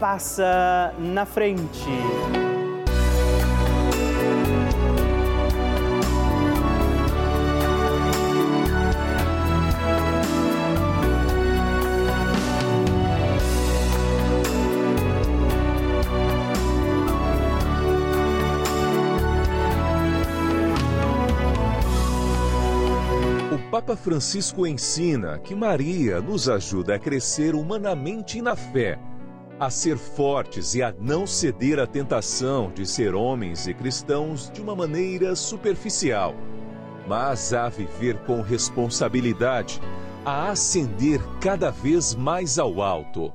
passa na frente. O Papa Francisco ensina que Maria nos ajuda a crescer humanamente na fé a ser fortes e a não ceder à tentação de ser homens e cristãos de uma maneira superficial, mas a viver com responsabilidade, a ascender cada vez mais ao alto.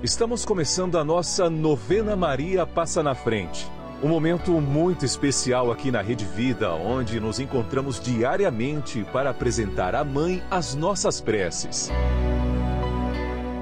Estamos começando a nossa novena Maria Passa na Frente. Um momento muito especial aqui na Rede Vida, onde nos encontramos diariamente para apresentar à Mãe as nossas preces.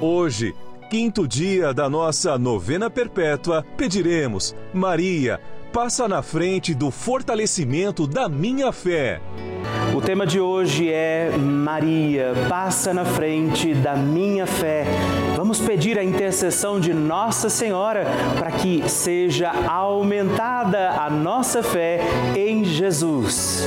Hoje, quinto dia da nossa novena perpétua, pediremos: Maria, passa na frente do fortalecimento da minha fé. O tema de hoje é Maria, passa na frente da minha fé. Vamos pedir a intercessão de Nossa Senhora para que seja aumentada a nossa fé em Jesus.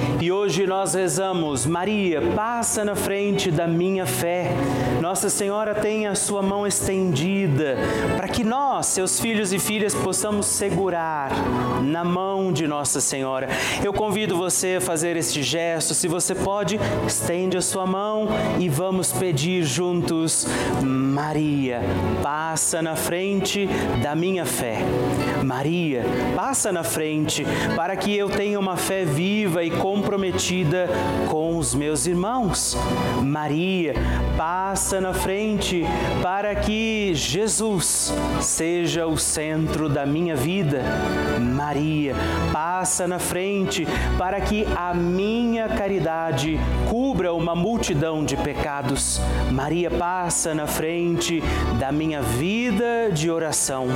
E hoje nós rezamos, Maria, passa na frente da minha fé. Nossa Senhora tem a sua mão estendida para que nós, seus filhos e filhas, possamos segurar na mão de Nossa Senhora. Eu convido você a fazer este gesto. Se você pode, estende a sua mão e vamos pedir juntos, Maria, passa na frente da minha fé. Maria, passa na frente para que eu tenha uma fé viva e comprometida com os meus irmãos. Maria, passa na frente para que Jesus seja o centro da minha vida. Maria, passa na frente para que a minha caridade cubra uma multidão de pecados. Maria, passa na frente da minha vida de oração.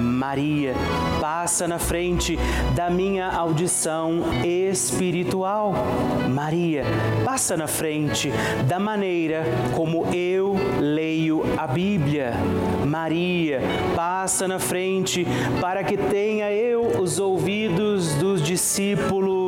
Maria, passa na frente da minha audição espiritual. Maria, passa na frente da maneira como eu leio a Bíblia. Maria, passa na frente para que tenha eu os ouvidos dos discípulos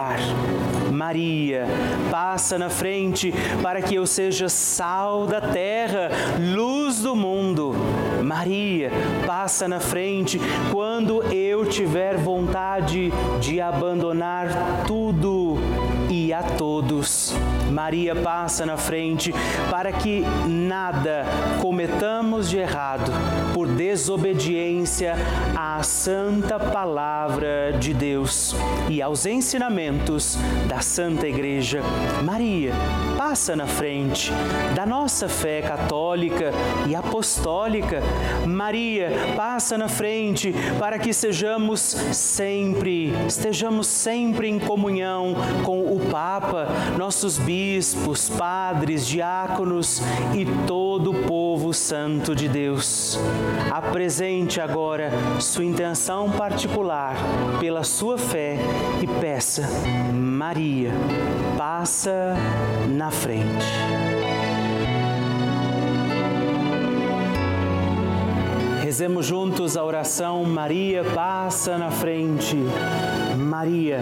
Maria, passa na frente para que eu seja sal da terra, luz do mundo. Maria, passa na frente quando eu tiver vontade de abandonar tudo e a todos. Maria passa na frente para que nada cometamos de errado por desobediência à santa palavra de Deus e aos ensinamentos da Santa Igreja. Maria passa na frente da nossa fé católica e apostólica. Maria passa na frente para que sejamos sempre, estejamos sempre em comunhão com o Papa, nossos bispos, padres, diáconos e todo o povo santo de Deus. Apresente agora sua intenção particular pela sua fé e peça, Maria, passa na frente. Rezemos juntos a oração Maria passa na frente. Maria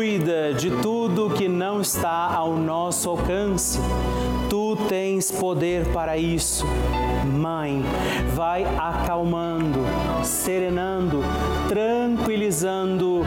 cuida de tudo que não está ao nosso alcance. Tu tens poder para isso. Mãe, vai acalmando, serenando, tranquilizando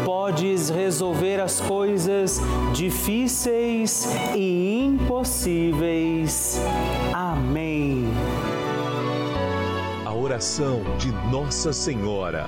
podes resolver as coisas difíceis e impossíveis. Amém. A oração de Nossa Senhora.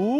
รู้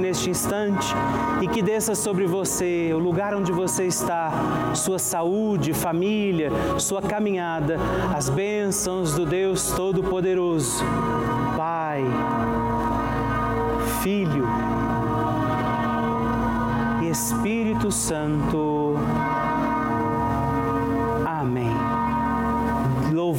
neste instante e que desça sobre você, o lugar onde você está, sua saúde saúde, família, sua caminhada, as bênçãos do Deus Todo-Poderoso. Pai, Filho e Espírito Santo.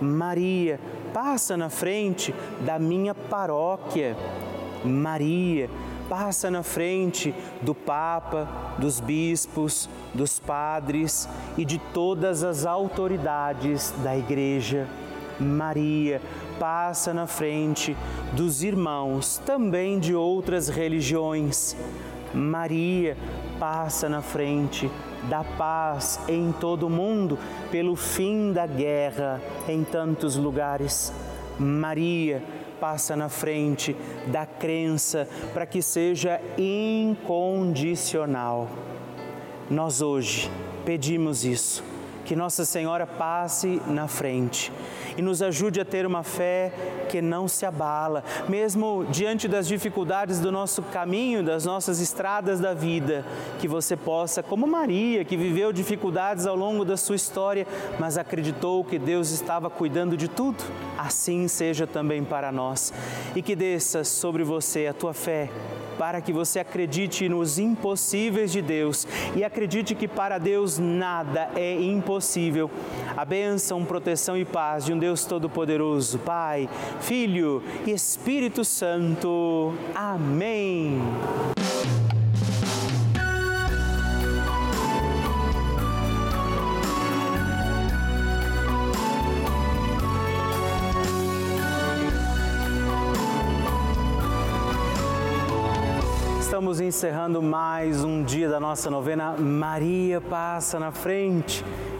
Maria, passa na frente da minha paróquia. Maria, passa na frente do Papa, dos bispos, dos padres e de todas as autoridades da Igreja. Maria, passa na frente dos irmãos também de outras religiões. Maria passa na frente da paz em todo o mundo, pelo fim da guerra em tantos lugares. Maria passa na frente da crença para que seja incondicional. Nós hoje pedimos isso, que Nossa Senhora passe na frente e nos ajude a ter uma fé que não se abala, mesmo diante das dificuldades do nosso caminho, das nossas estradas da vida, que você possa, como Maria, que viveu dificuldades ao longo da sua história, mas acreditou que Deus estava cuidando de tudo, assim seja também para nós. E que desça sobre você a tua fé para que você acredite nos impossíveis de Deus e acredite que para Deus nada é impossível. A bênção, proteção e paz de um Deus Todo-Poderoso, Pai, Filho e Espírito Santo. Amém. Estamos encerrando mais um dia da nossa novena Maria Passa na Frente.